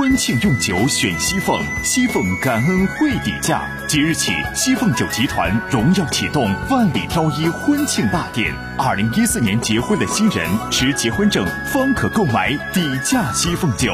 婚庆用酒选西凤。西凤感恩会底价即日起西凤酒集团荣耀启动万里挑一婚庆大典。二零一四年结婚的新人持结婚证方可购买底价西凤酒。